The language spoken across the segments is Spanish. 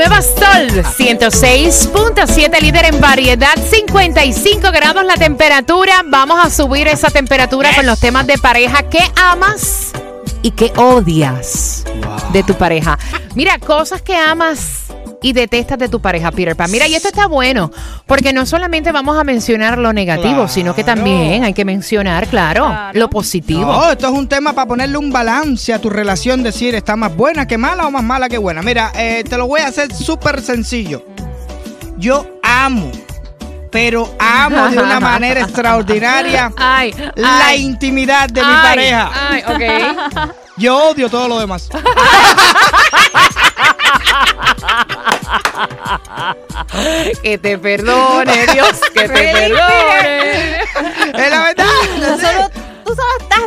Nueva Sol 106.7, líder en variedad, 55 grados la temperatura. Vamos a subir esa temperatura con los temas de pareja. ¿Qué amas y qué odias de tu pareja? Mira, cosas que amas y detestas de tu pareja, Peter Pan. Mira, y esto está bueno, porque no solamente vamos a mencionar lo negativo, sino que también hay que mencionar, claro, Claro. lo positivo. No, esto es un tema para ponerle un balance a tu relación, decir, ¿está más buena que mala o más mala que buena? Mira, eh, te lo voy a hacer súper sencillo. Yo amo, pero amo de una manera extraordinaria Ay, la ay, intimidad de mi ay, pareja. Ay, ok. Yo odio todo lo demás. Que te perdone, Dios, que te perdone. es la verdad. Solo, tú solo estás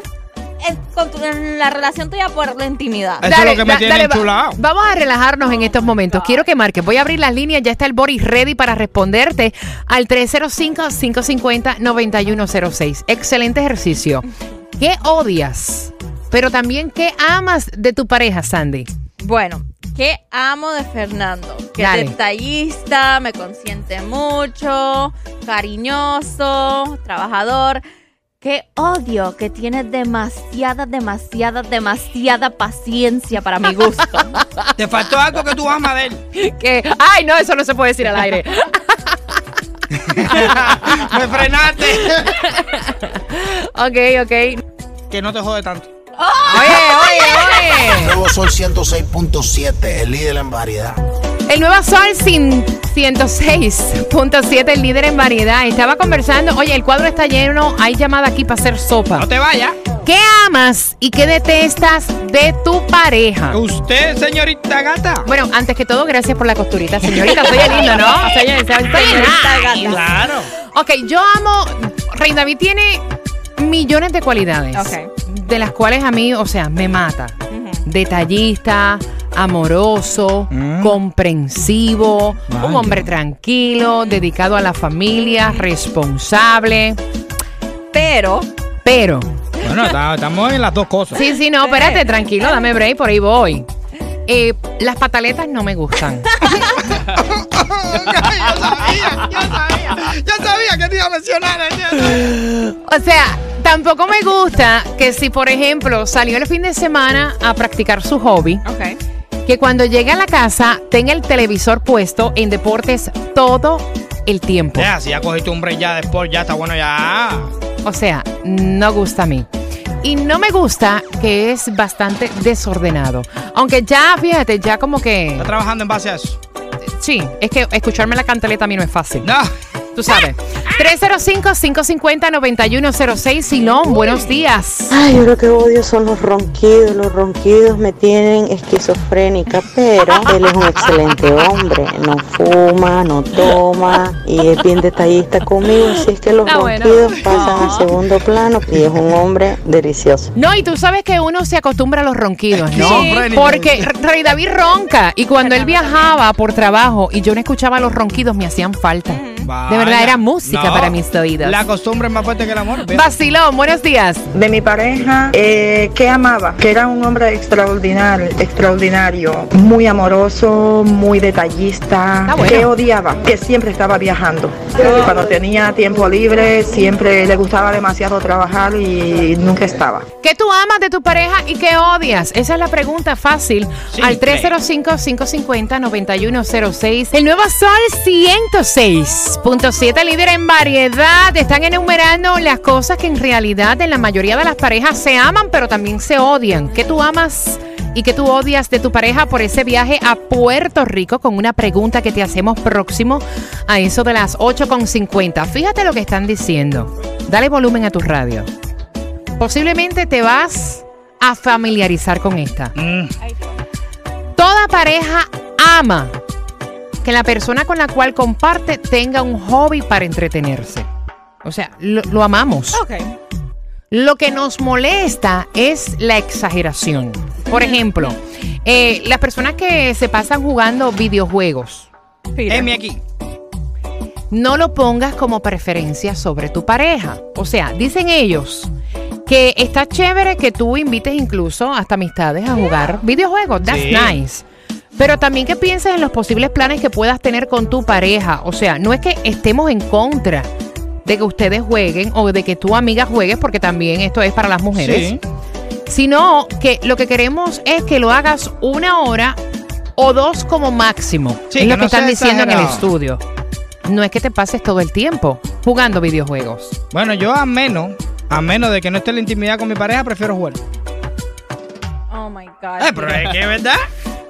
en, con tu- en la relación tuya por la intimidad. Eso es lo que me tiene va- enchulado. Vamos a relajarnos en estos momentos. Quiero que marques. Voy a abrir las líneas. Ya está el Boris ready para responderte al 305-550-9106. Excelente ejercicio. ¿Qué odias? Pero también, ¿qué amas de tu pareja, Sandy? Bueno, ¿qué amo de Fernando? Que Dale. es detallista, me consiente mucho, cariñoso, trabajador. Qué odio que tiene demasiada, demasiada, demasiada paciencia para mi gusto. Te faltó algo que tú amas de él. Que, ay, no, eso no se puede decir al aire. me frenaste. ok, ok. que no te jode tanto. Oye, oye, oye. Nuevo Sol 106.7, el líder en variedad. El Nueva Sol sin 106.7, el líder en variedad. Estaba conversando. Oye, el cuadro está lleno. Hay llamada aquí para hacer sopa. No te vayas. ¿Qué amas y qué detestas de tu pareja? Usted, señorita gata. Bueno, antes que todo, gracias por la costurita, señorita. Soy lindo, ¿no? Señorita, soy Señorita nice. gata. Claro. Ok, yo amo. Rey David tiene millones de cualidades. Ok. De las cuales a mí, o sea, me mata. Detallista, amoroso, Mm. comprensivo, un hombre tranquilo, dedicado a la familia, responsable. Pero, Pero, Bueno, estamos en las dos cosas. sí, sí, no, espérate, tranquilo, dame break, por ahí voy. Eh, las pataletas no me gustan. yo sabía, yo sabía. Yo sabía que te iba a mencionar. O sea, tampoco me gusta que si, por ejemplo, salió el fin de semana a practicar su hobby, ok. que cuando llegue a la casa tenga el televisor puesto en deportes todo el tiempo. Ya, si ya cogiste un break ya de sport, ya está bueno ya. O sea, no gusta a mí. Y no me gusta que es bastante desordenado. Aunque ya, fíjate, ya como que... Está trabajando en base a eso. Sí, es que escucharme la cantaleta a mí no es fácil. No. Tú sabes. 305-550-9106. Silón, buenos días. Ay, yo lo que odio son los ronquidos. Los ronquidos me tienen esquizofrénica, pero él es un excelente hombre. No fuma, no toma y es bien detallista conmigo. Así es que los Ah, bueno. ronquidos pasan a segundo plano y es un hombre delicioso. No, y tú sabes que uno se acostumbra a los ronquidos, ¿no? Esquizofrénico. Porque Rey David ronca y cuando él viajaba por trabajo y yo no escuchaba los ronquidos me hacían falta. De verdad era música No, para mis oídos. La costumbre es más fuerte que el amor. Vacilón, buenos días. De mi pareja, eh, que amaba, que era un hombre extraordinario, extraordinario, muy amoroso, muy detallista, bueno. que odiaba, que siempre estaba viajando. Cuando tenía tiempo libre, siempre le gustaba demasiado trabajar y nunca estaba. ¿Qué tú amas de tu pareja y qué odias? Esa es la pregunta fácil Sí, al sí. 305-550-9106. El nuevo Sol 106.7, líder en variedad. Están enumerando las cosas que en realidad en la mayoría de las parejas se aman, pero también se odian. ¿Qué tú amas y qué tú odias de tu pareja por ese viaje a Puerto Rico con una pregunta que te hacemos próximo a eso de las 8.50? Fíjate lo que están diciendo. Dale volumen a tu radio posiblemente te vas a familiarizar con esta. Mm, Toda pareja ama que la persona con la cual comparte tenga un hobby para entretenerse. O sea, lo, lo amamos. Ok. Lo que nos molesta es la exageración. Por ejemplo, eh, las personas que se pasan jugando videojuegos. Emi aquí. no lo pongas como preferencia sobre tu pareja. O sea, dicen ellos que está chévere que tú invites incluso hasta amistades a jugar videojuegos. That's Sí. nice. Pero también que pienses en los posibles planes que puedas tener con tu pareja. O sea, no es que estemos en contra de que ustedes jueguen o de que tu amiga juegues, porque también esto es para las mujeres Sí. sino que lo que queremos es que lo hagas una hora o dos como máximo. Sí, es que lo que no están diciendo en el estudio. No es que te pases todo el tiempo jugando videojuegos. Bueno, yo a menos, a menos de que no esté en la intimidad con mi pareja, prefiero jugar. Oh my God. Eh, pero es que es verdad.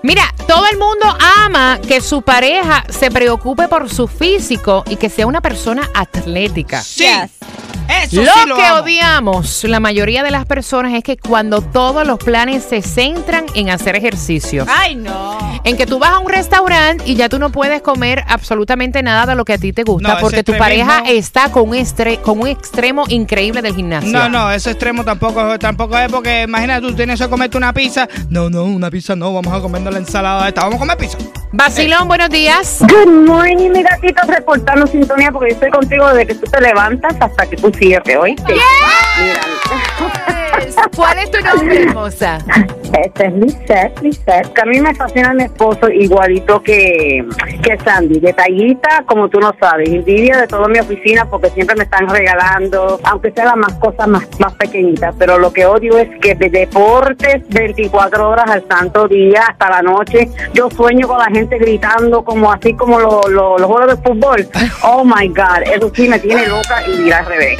Mira, todo el mundo ama que su pareja se preocupe por su físico y que sea una persona atlética. Sí. Yes. Eso Lo, sí lo que amo. odiamos la mayoría de las personas es que cuando todos los planes se centran en hacer ejercicio. Ay, no. En que tú vas a un restaurante y ya tú no puedes comer absolutamente nada de lo que a ti te gusta No, porque tu pareja está con un, estre- con un extremo increíble del gimnasio. No, no, ese extremo tampoco, tampoco es porque imagínate, tú tienes que comerte una pizza. No, no, una pizza no, vamos a comernos la ensalada esta. Vamos a comer pizza. Basilón, buenos días. Good morning, mi gatito, reportando sintonía porque yo estoy contigo desde que tú te levantas hasta que tú cierres, ¿oíste? Mira, ¿Cuál es tu nombre, hermosa? este es Lisette, Lisette, que a mí me fascina mi esposo igualito que, que Sandy, detallista como tú no sabes, envidia de toda mi oficina porque siempre me están regalando, aunque sean las más cosas más, más pequeñitas, pero lo que odio es que de deportes 24 horas al santo día hasta la noche, yo sueño con la gente gritando como así como lo- lo- los juegos de fútbol. Oh my God, eso sí me tiene loca y dirá al revés.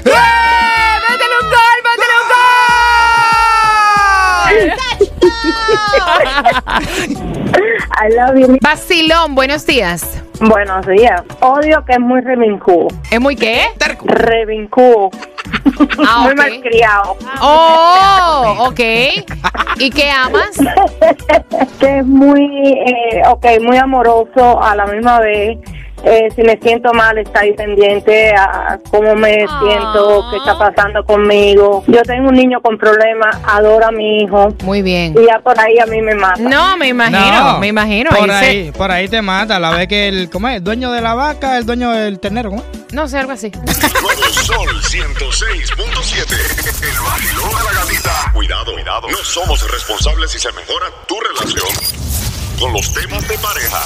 I love you. Basilón, buenos días. Buenos días. Odio que es muy revincudo. ¿Es muy qué? Revincudo. Ah, muy ok. malcriado. Oh, ok. ¿Y qué amas? que es muy, eh, ok, muy amoroso a la misma vez. Eh, si me siento mal, está ahí pendiente a cómo me Ah. siento, qué está pasando conmigo. Yo tengo un niño con problemas, adoro a mi hijo. Muy bien. Y ya por ahí a mí me mata. No, me imagino, No, me imagino. Por ahí, por ahí te mata. La vez que el, ¿cómo es? El dueño de la vaca, el dueño del ternero, ¿cómo es? No sé, algo así. Nuevo Sol 106.7. El vacilón de la gatita. Cuidado, cuidado. No somos responsables si se mejora tu relación con los temas de pareja.